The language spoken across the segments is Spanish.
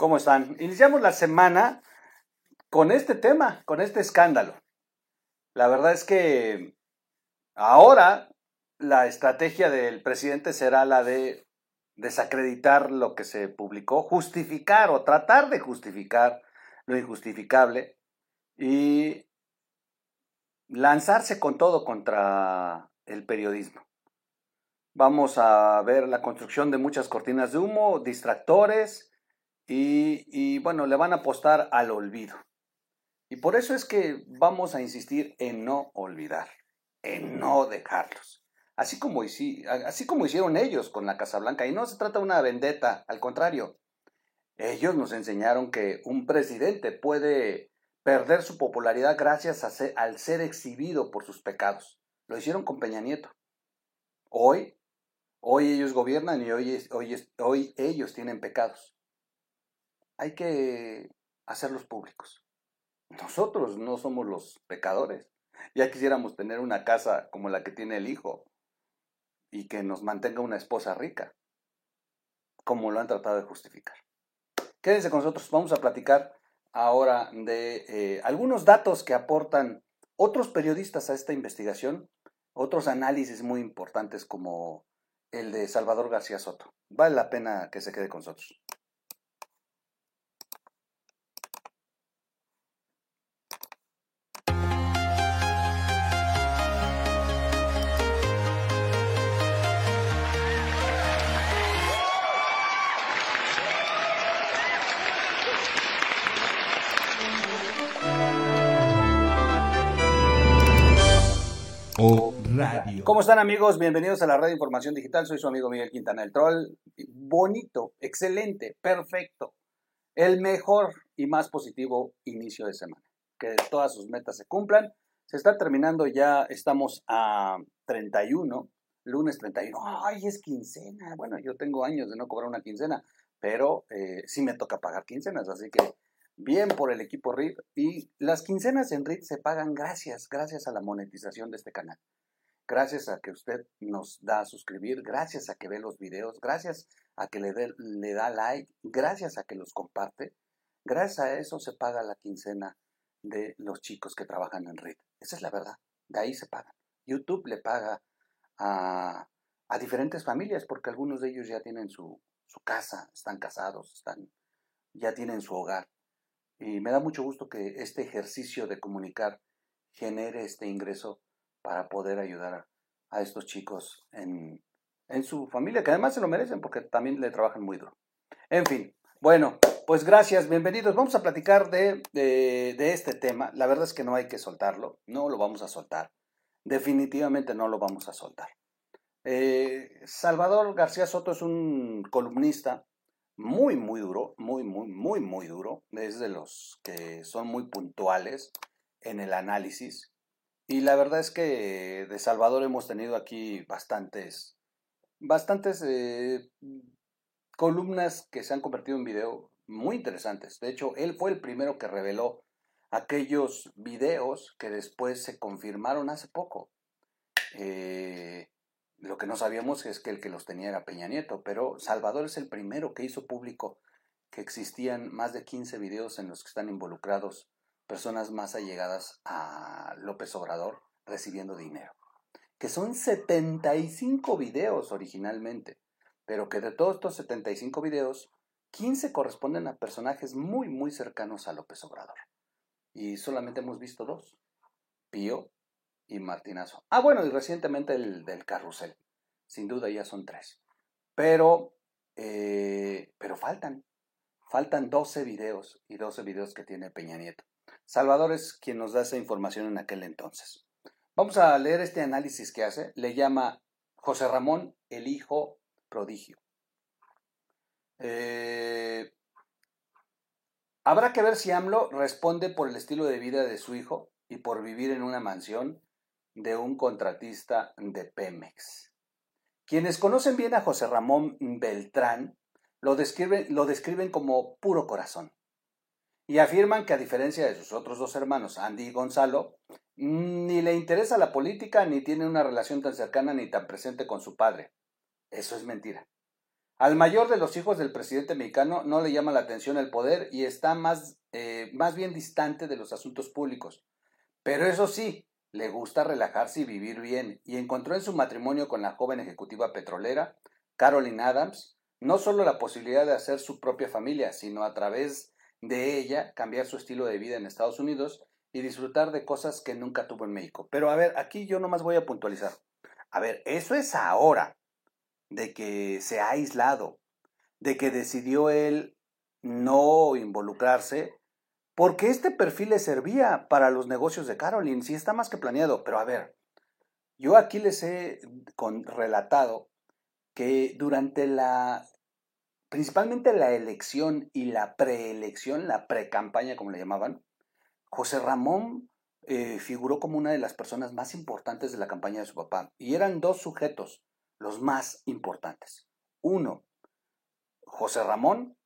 ¿Cómo están? Iniciamos la semana con este tema, con este escándalo. La verdad es que ahora la estrategia del presidente será la de desacreditar lo que se publicó, justificar o tratar de justificar lo injustificable y lanzarse con todo contra el periodismo. Vamos a ver la construcción de muchas cortinas de humo, distractores y, bueno, le van a apostar al olvido. Y por eso es que vamos a insistir en no olvidar, en no dejarlos. Así como, así como hicieron ellos con la Casa Blanca. Y no se trata de una vendetta, al contrario. Ellos nos enseñaron que un presidente puede perder su popularidad gracias a al ser exhibido por sus pecados. Lo hicieron con Peña Nieto. Hoy Hoy ellos gobiernan y hoy, hoy, hoy ellos tienen pecados. Hay que hacerlos públicos. Nosotros no somos los pecadores. Ya quisiéramos tener una casa como la que tiene el hijo y que nos mantenga una esposa rica, como lo han tratado de justificar. Quédense con nosotros, vamos a platicar ahora de eh, algunos datos que aportan otros periodistas a esta investigación, otros análisis muy importantes como el de Salvador García Soto. Vale la pena que se quede con nosotros. ¿Cómo están amigos? Bienvenidos a la red de información digital. Soy su amigo Miguel Quintana, el troll. Bonito, excelente, perfecto. El mejor y más positivo inicio de semana. Que todas sus metas se cumplan. Se está terminando ya, estamos a 31, lunes 31. ¡Ay, es quincena! Bueno, yo tengo años de no cobrar una quincena, pero eh, sí me toca pagar quincenas, así que bien por el equipo RIT. Y las quincenas en RIT se pagan gracias, gracias a la monetización de este canal gracias a que usted nos da a suscribir, gracias a que ve los videos, gracias a que le, le da like, gracias a que los comparte, gracias a eso se paga la quincena de los chicos que trabajan en red. Esa es la verdad, de ahí se paga. YouTube le paga a, a diferentes familias porque algunos de ellos ya tienen su, su casa, están casados, están, ya tienen su hogar. Y me da mucho gusto que este ejercicio de comunicar genere este ingreso para poder ayudar a, estos chicos en, su familia, que además se lo merecen porque también le trabajan muy duro. En fin, bueno, pues gracias, bienvenidos. Vamos a platicar de, de, este tema. La verdad es que no hay que soltarlo, no lo vamos a soltar. Definitivamente no lo vamos a soltar. Eh, Salvador García Soto es un columnista muy, muy duro, muy, muy, muy, muy duro. Es de los que son muy puntuales en el análisis. Y la verdad es que de Salvador hemos tenido aquí bastantes, bastantes eh, columnas que se han convertido en video muy interesantes. De hecho, él fue el primero que reveló aquellos videos que después se confirmaron hace poco. Eh, lo que no sabíamos es que el que los tenía era Peña Nieto, pero Salvador es el primero que hizo público que existían más de 15 videos en los que están involucrados personas más allegadas a López Obrador recibiendo dinero. Que son 75 videos originalmente, pero que de todos estos 75 videos, 15 corresponden a personajes muy, muy cercanos a López Obrador. Y solamente hemos visto dos, Pío y Martinazo. Ah, bueno, y recientemente el del carrusel. Sin duda ya son tres. Pero, eh, pero faltan. Faltan 12 videos y 12 videos que tiene Peña Nieto. Salvador es quien nos da esa información en aquel entonces. Vamos a leer este análisis que hace. Le llama José Ramón el Hijo Prodigio. Eh, habrá que ver si AMLO responde por el estilo de vida de su hijo y por vivir en una mansión de un contratista de Pemex. Quienes conocen bien a José Ramón Beltrán lo describen, lo describen como puro corazón y afirman que a diferencia de sus otros dos hermanos, Andy y Gonzalo, ni le interesa la política ni tiene una relación tan cercana ni tan presente con su padre. Eso es mentira. Al mayor de los hijos del presidente mexicano no le llama la atención el poder y está más, eh, más bien distante de los asuntos públicos. Pero eso sí, le gusta relajarse y vivir bien, y encontró en su matrimonio con la joven ejecutiva petrolera, Caroline Adams, no solo la posibilidad de hacer su propia familia, sino a través de ella cambiar su estilo de vida en Estados Unidos y disfrutar de cosas que nunca tuvo en México. Pero a ver, aquí yo nomás voy a puntualizar. A ver, eso es ahora, de que se ha aislado, de que decidió él no involucrarse, porque este perfil le servía para los negocios de Caroline, sí está más que planeado. Pero a ver, yo aquí les he con, relatado que durante la, principalmente la elección y la preelección, la precampaña como le llamaban, José Ramón eh, figuró como una de las personas más importantes de la campaña de su papá. Y eran dos sujetos, los más importantes. Uno, José Ramón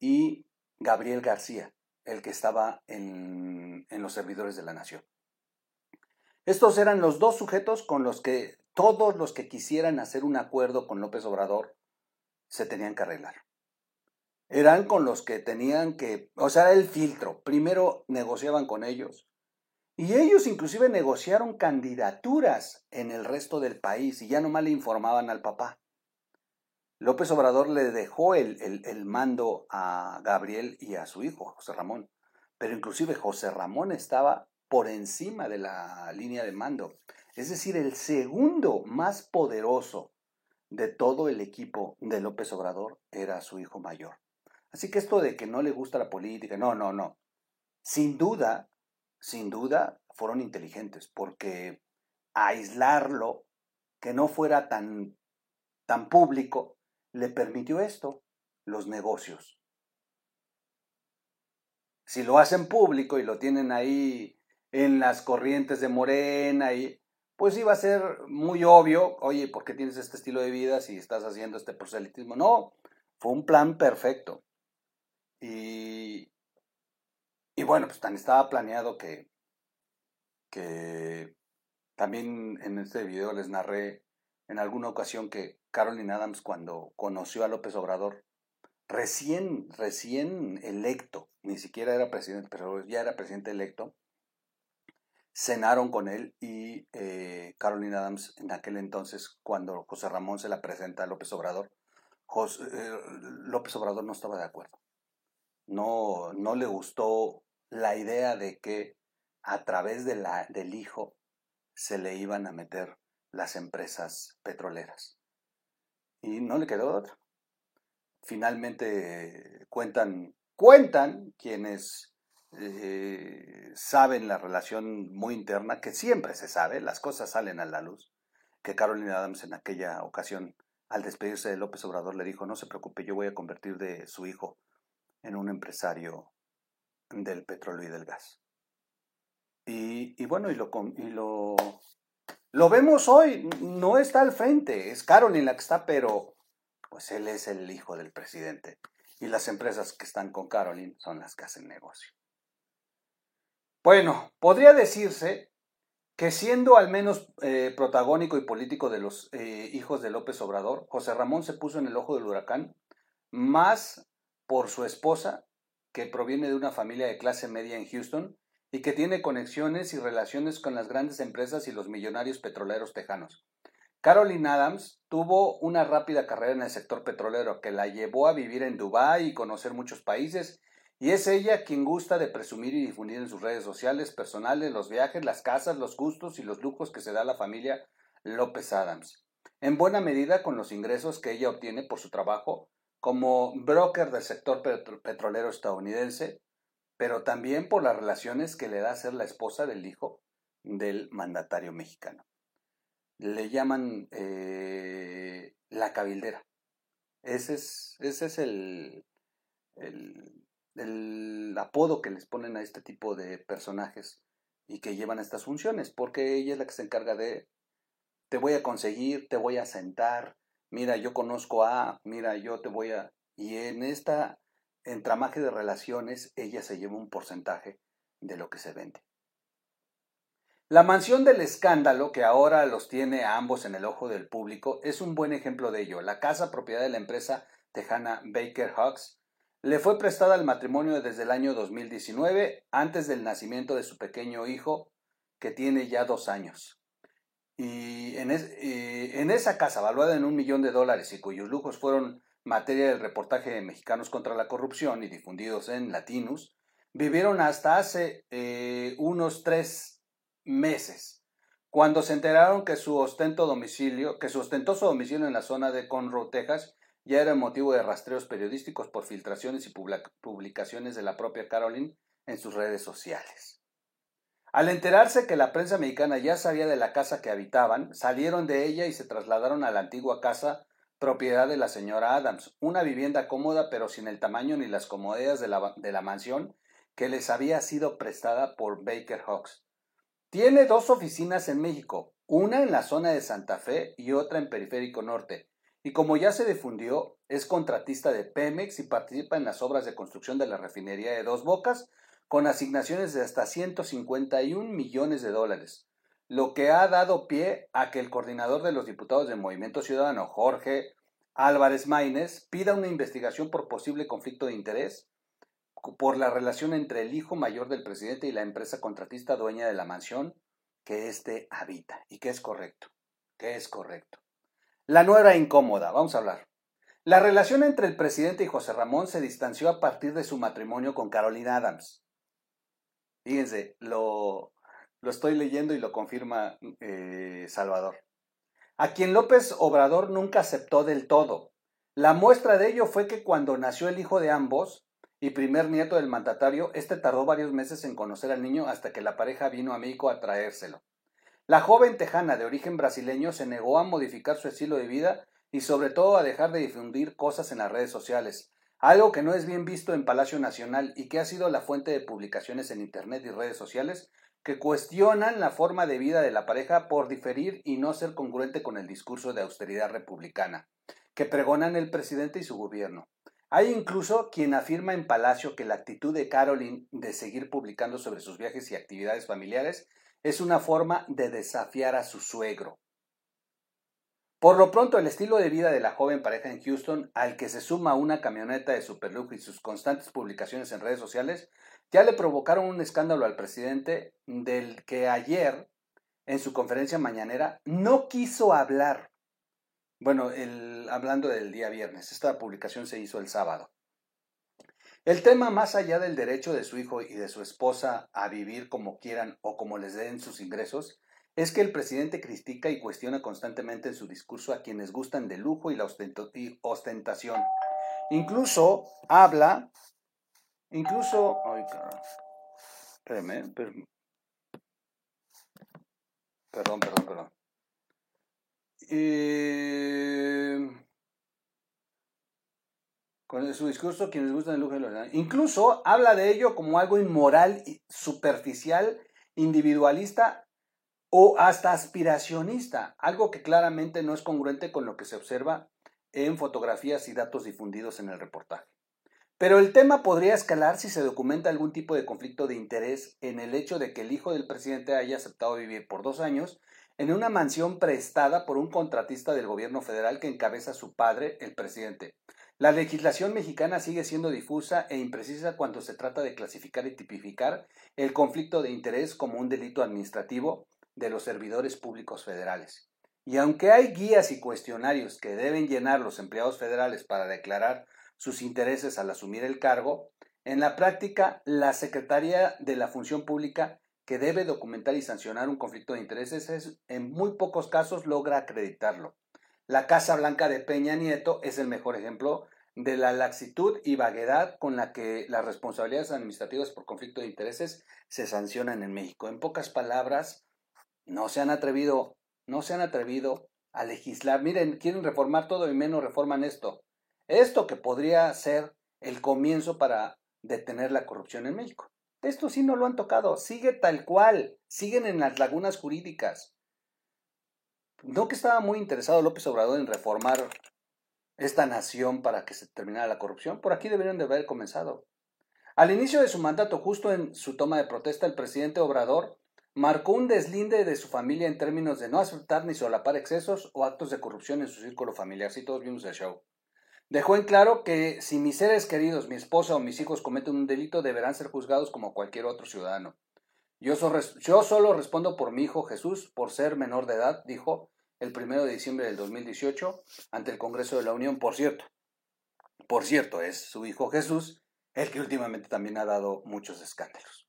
y Gabriel García, el que estaba en, en los servidores de la nación. Estos eran los dos sujetos con los que todos los que quisieran hacer un acuerdo con López Obrador se tenían que arreglar. Eran con los que tenían que, o sea, el filtro. Primero negociaban con ellos. Y ellos inclusive negociaron candidaturas en el resto del país y ya nomás le informaban al papá. López Obrador le dejó el, el, mando a Gabriel y a su hijo, José Ramón. Pero inclusive José Ramón estaba por encima de la línea de mando. Es decir, el segundo más poderoso de todo el equipo de López Obrador era su hijo mayor. Así que esto de que no le gusta la política, no, no, no. Sin duda, sin duda, fueron inteligentes, porque aislarlo, que no fuera tan, tan público, le permitió esto, los negocios. Si lo hacen público y lo tienen ahí en las corrientes de Morena y pues iba a ser muy obvio, oye, ¿por qué tienes este estilo de vida si estás haciendo este proselitismo? No, fue un plan perfecto. Y, y bueno, pues tan estaba planeado que, que también en este video les narré en alguna ocasión que Carolyn Adams cuando conoció a López Obrador, recién, recién electo, ni siquiera era presidente, pero ya era presidente electo, cenaron con él y eh, Carolina Adams en aquel entonces, cuando José Ramón se la presenta a López Obrador, eh, López Obrador no estaba de acuerdo. No, no le gustó la idea de que a través de la, del hijo se le iban a meter las empresas petroleras. Y no le quedó otra. Finalmente cuentan, cuentan quienes eh, saben la relación muy interna, que siempre se sabe, las cosas salen a la luz, que Carolina Adams en aquella ocasión, al despedirse de López Obrador, le dijo, no se preocupe, yo voy a convertir de su hijo en un empresario del petróleo y del gas. Y, bueno, y y lo, lo vemos hoy, no está al frente, es Carolina la que está, pero pues él es el hijo del presidente. Y las empresas que están con Caroline son las que hacen negocio. Bueno, podría decirse que siendo al menos eh, protagónico y político de los eh, hijos de López Obrador, José Ramón se puso en el ojo del huracán más por su esposa, que proviene de una familia de clase media en Houston y que tiene conexiones y relaciones con las grandes empresas y los millonarios petroleros tejanos. Caroline Adams tuvo una rápida carrera en el sector petrolero que la llevó a vivir en Dubái y conocer muchos países y es ella quien gusta de presumir y difundir en sus redes sociales personales los viajes, las casas, los gustos y los lujos que se da la familia López Adams. En buena medida con los ingresos que ella obtiene por su trabajo como broker del sector petrolero estadounidense, pero también por las relaciones que le da ser la esposa del hijo del mandatario mexicano. Le llaman eh, la cabildera. Ese es, ese es el, el el apodo que les ponen a este tipo de personajes y que llevan estas funciones, porque ella es la que se encarga de, te voy a conseguir, te voy a sentar, mira, yo conozco a, mira, yo te voy a... Y en esta entramaje de relaciones, ella se lleva un porcentaje de lo que se vende. La mansión del escándalo, que ahora los tiene a ambos en el ojo del público, es un buen ejemplo de ello. La casa, propiedad de la empresa tejana Baker Hawks, le fue prestada al matrimonio desde el año 2019, antes del nacimiento de su pequeño hijo, que tiene ya dos años. Y en, en esa casa, valuada en un millón de dólares y cuyos lujos fueron materia del reportaje de Mexicanos contra la Corrupción y difundidos en Latinus, vivieron hasta hace eh, unos tres meses, cuando se enteraron que su ostento domicilio, que su ostentoso domicilio en la zona de Conroe, Texas, ya era motivo de rastreos periodísticos por filtraciones y publicaciones de la propia Caroline en sus redes sociales. Al enterarse que la prensa mexicana ya sabía de la casa que habitaban, salieron de ella y se trasladaron a la antigua casa propiedad de la señora Adams, una vivienda cómoda pero sin el tamaño ni las comodidades de la, de la mansión que les había sido prestada por Baker Hawks. Tiene dos oficinas en México, una en la zona de Santa Fe y otra en Periférico Norte. Y como ya se difundió, es contratista de Pemex y participa en las obras de construcción de la refinería de Dos Bocas con asignaciones de hasta 151 millones de dólares, lo que ha dado pie a que el coordinador de los diputados del Movimiento Ciudadano, Jorge Álvarez Maínez, pida una investigación por posible conflicto de interés por la relación entre el hijo mayor del presidente y la empresa contratista dueña de la mansión que éste habita y que es correcto, que es correcto. La nueva incómoda, vamos a hablar. La relación entre el presidente y José Ramón se distanció a partir de su matrimonio con Carolina Adams. Fíjense, lo, lo estoy leyendo y lo confirma eh, Salvador. A quien López Obrador nunca aceptó del todo. La muestra de ello fue que cuando nació el hijo de ambos, y primer nieto del mandatario, este tardó varios meses en conocer al niño hasta que la pareja vino a México a traérselo. La joven tejana de origen brasileño se negó a modificar su estilo de vida y sobre todo a dejar de difundir cosas en las redes sociales, algo que no es bien visto en Palacio Nacional y que ha sido la fuente de publicaciones en Internet y redes sociales que cuestionan la forma de vida de la pareja por diferir y no ser congruente con el discurso de austeridad republicana que pregonan el presidente y su gobierno. Hay incluso quien afirma en Palacio que la actitud de Caroline de seguir publicando sobre sus viajes y actividades familiares es una forma de desafiar a su suegro. Por lo pronto, el estilo de vida de la joven pareja en Houston, al que se suma una camioneta de superlujo y sus constantes publicaciones en redes sociales, ya le provocaron un escándalo al presidente del que ayer, en su conferencia mañanera, no quiso hablar. Bueno, el, hablando del día viernes, esta publicación se hizo el sábado. El tema, más allá del derecho de su hijo y de su esposa a vivir como quieran o como les den sus ingresos, es que el presidente critica y cuestiona constantemente en su discurso a quienes gustan de lujo y la ostentación. Incluso habla, incluso, ay, perdón, perdón, perdón. Eh, con su discurso, quienes gustan el lujo y Incluso habla de ello como algo inmoral, superficial, individualista o hasta aspiracionista, algo que claramente no es congruente con lo que se observa en fotografías y datos difundidos en el reportaje. Pero el tema podría escalar si se documenta algún tipo de conflicto de interés en el hecho de que el hijo del presidente haya aceptado vivir por dos años en una mansión prestada por un contratista del gobierno federal que encabeza su padre, el presidente. La legislación mexicana sigue siendo difusa e imprecisa cuando se trata de clasificar y tipificar el conflicto de interés como un delito administrativo de los servidores públicos federales. Y aunque hay guías y cuestionarios que deben llenar los empleados federales para declarar sus intereses al asumir el cargo, en la práctica la Secretaría de la Función Pública que debe documentar y sancionar un conflicto de intereses es, en muy pocos casos logra acreditarlo. La Casa Blanca de Peña Nieto es el mejor ejemplo de la laxitud y vaguedad con la que las responsabilidades administrativas por conflicto de intereses se sancionan en México. En pocas palabras, no se han atrevido, no se han atrevido a legislar. Miren, quieren reformar todo y menos reforman esto. Esto que podría ser el comienzo para detener la corrupción en México. Esto sí no lo han tocado, sigue tal cual, siguen en las lagunas jurídicas. No que estaba muy interesado López Obrador en reformar esta nación para que se terminara la corrupción, por aquí deberían de haber comenzado. Al inicio de su mandato, justo en su toma de protesta, el presidente Obrador marcó un deslinde de su familia en términos de no aceptar ni solapar excesos o actos de corrupción en su círculo familiar. Si todos vimos el show. Dejó en claro que si mis seres queridos, mi esposa o mis hijos cometen un delito, deberán ser juzgados como cualquier otro ciudadano. Yo, solo respondo por mi hijo Jesús, por ser menor de edad, dijo el primero de diciembre del 2018 ante el Congreso de la Unión. Por cierto, por cierto, es su hijo Jesús el que últimamente también ha dado muchos escándalos.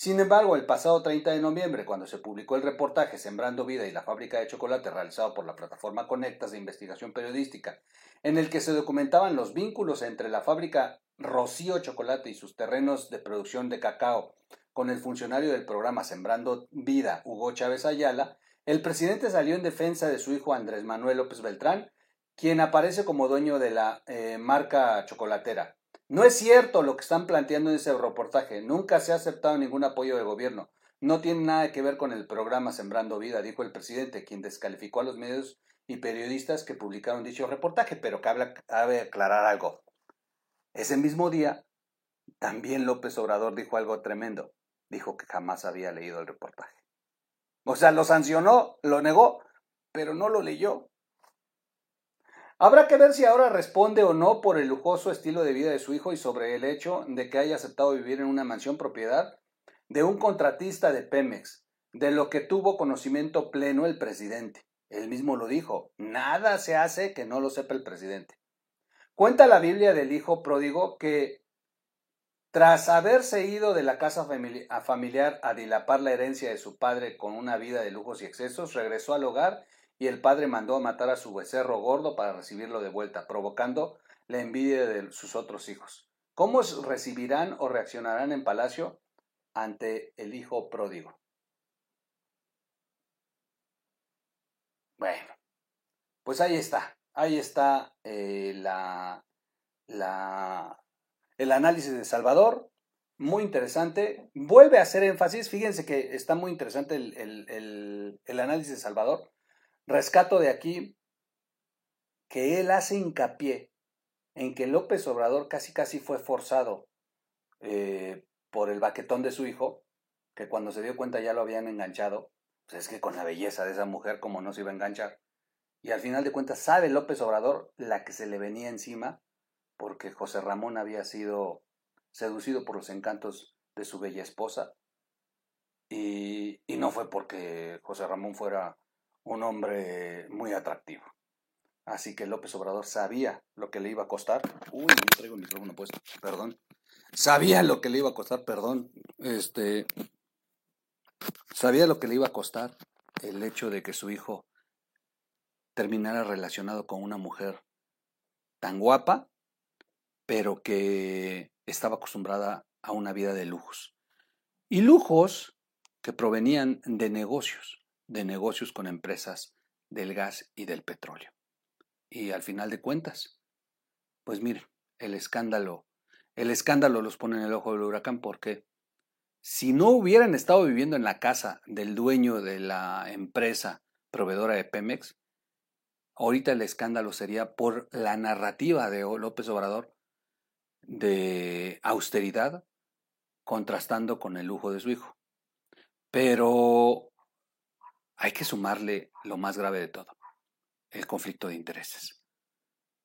Sin embargo, el pasado 30 de noviembre, cuando se publicó el reportaje Sembrando Vida y la fábrica de chocolate realizado por la plataforma Conectas de Investigación Periodística, en el que se documentaban los vínculos entre la fábrica Rocío Chocolate y sus terrenos de producción de cacao con el funcionario del programa Sembrando Vida, Hugo Chávez Ayala, el presidente salió en defensa de su hijo Andrés Manuel López Beltrán, quien aparece como dueño de la eh, marca chocolatera. No es cierto lo que están planteando en ese reportaje. Nunca se ha aceptado ningún apoyo de gobierno. No tiene nada que ver con el programa Sembrando Vida, dijo el presidente, quien descalificó a los medios y periodistas que publicaron dicho reportaje. Pero cabe, cabe aclarar algo. Ese mismo día, también López Obrador dijo algo tremendo. Dijo que jamás había leído el reportaje. O sea, lo sancionó, lo negó, pero no lo leyó. Habrá que ver si ahora responde o no por el lujoso estilo de vida de su hijo y sobre el hecho de que haya aceptado vivir en una mansión propiedad de un contratista de Pemex, de lo que tuvo conocimiento pleno el presidente. Él mismo lo dijo, nada se hace que no lo sepa el presidente. Cuenta la Biblia del hijo pródigo que tras haberse ido de la casa familiar a dilapar la herencia de su padre con una vida de lujos y excesos, regresó al hogar y el padre mandó a matar a su becerro gordo para recibirlo de vuelta, provocando la envidia de sus otros hijos. ¿Cómo recibirán o reaccionarán en palacio ante el hijo pródigo? Bueno, pues ahí está, ahí está eh, la, la, el análisis de Salvador, muy interesante. Vuelve a hacer énfasis, fíjense que está muy interesante el, el, el análisis de Salvador Rescato de aquí que él hace hincapié en que López Obrador casi casi fue forzado eh, por el baquetón de su hijo, que cuando se dio cuenta ya lo habían enganchado, pues es que con la belleza de esa mujer como no se iba a enganchar. Y al final de cuentas sabe López Obrador la que se le venía encima, porque José Ramón había sido seducido por los encantos de su bella esposa, y, y no fue porque José Ramón fuera un hombre muy atractivo. Así que López Obrador sabía lo que le iba a costar. Uy, no traigo el micrófono puesto, perdón. Sabía lo que le iba a costar, perdón. Este. Sabía lo que le iba a costar el hecho de que su hijo terminara relacionado con una mujer tan guapa, pero que estaba acostumbrada a una vida de lujos. Y lujos que provenían de negocios de negocios con empresas del gas y del petróleo. Y al final de cuentas, pues mire, el escándalo, el escándalo los pone en el ojo del huracán porque si no hubieran estado viviendo en la casa del dueño de la empresa proveedora de Pemex, ahorita el escándalo sería por la narrativa de López Obrador de austeridad contrastando con el lujo de su hijo. Pero hay que sumarle lo más grave de todo, el conflicto de intereses.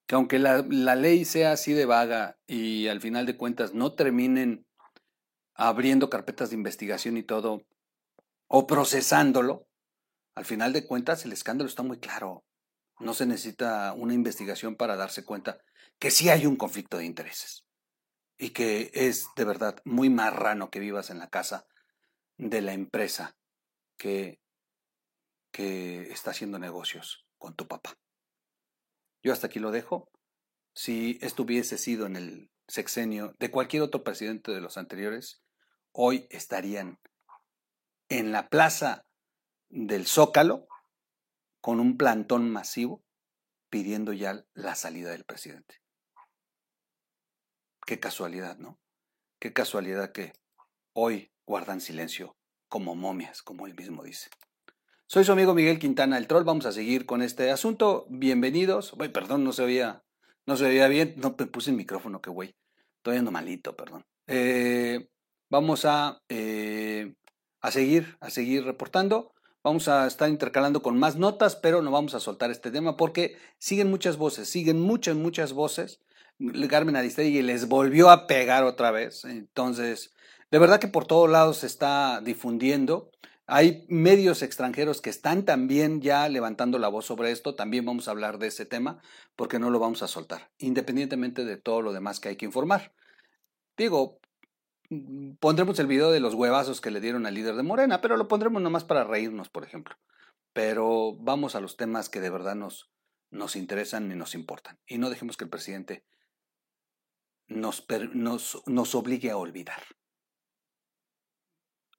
Que aunque la, ley sea así de vaga y al final de cuentas no terminen abriendo carpetas de investigación y todo, o procesándolo, al final de cuentas el escándalo está muy claro. No se necesita una investigación para darse cuenta que sí hay un conflicto de intereses y que es de verdad muy marrano que vivas en la casa de la empresa que que está haciendo negocios con tu papá. Yo hasta aquí lo dejo. Si esto hubiese sido en el sexenio de cualquier otro presidente de los anteriores, hoy estarían en la plaza del Zócalo con un plantón masivo pidiendo ya la salida del presidente. Qué casualidad, ¿no? Qué casualidad que hoy guardan silencio como momias, como él mismo dice. Soy su amigo Miguel Quintana, el troll. Vamos a seguir con este asunto. Bienvenidos. Uy, perdón, no se oía, no se oía bien. No me puse el micrófono, qué güey. Estoy ando malito, perdón. Eh, vamos a, eh, a seguir, a seguir reportando. Vamos a estar intercalando con más notas, pero no vamos a soltar este tema porque siguen muchas voces, siguen muchas, muchas voces. Carmen Aristegui les volvió a pegar otra vez. Entonces, de verdad que por todos lados se está difundiendo. Hay medios extranjeros que están también ya levantando la voz sobre esto. También vamos a hablar de ese tema porque no lo vamos a soltar, independientemente de todo lo demás que hay que informar. Digo, mm, pondremos el video de los huevazos que le dieron al líder de Morena, pero lo pondremos nomás para reírnos, por ejemplo. Pero vamos a los temas que de verdad nos, nos interesan y nos importan. Y no dejemos que el presidente nos, nos, nos obligue a olvidar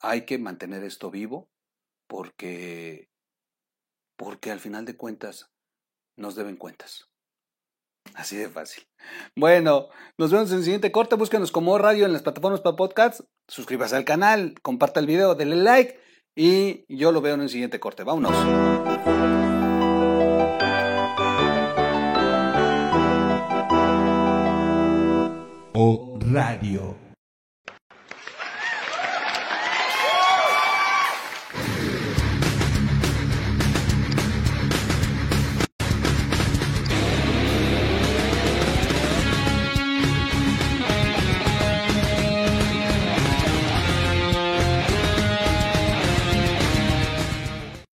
hay que mantener esto vivo porque, porque al final de cuentas nos deben cuentas. Así de fácil. Bueno, nos vemos en el siguiente corte. Búsquenos como radio en las plataformas para podcasts. Suscríbase al canal, comparta el video, denle like y yo lo veo en el siguiente corte. Vámonos. O Radio.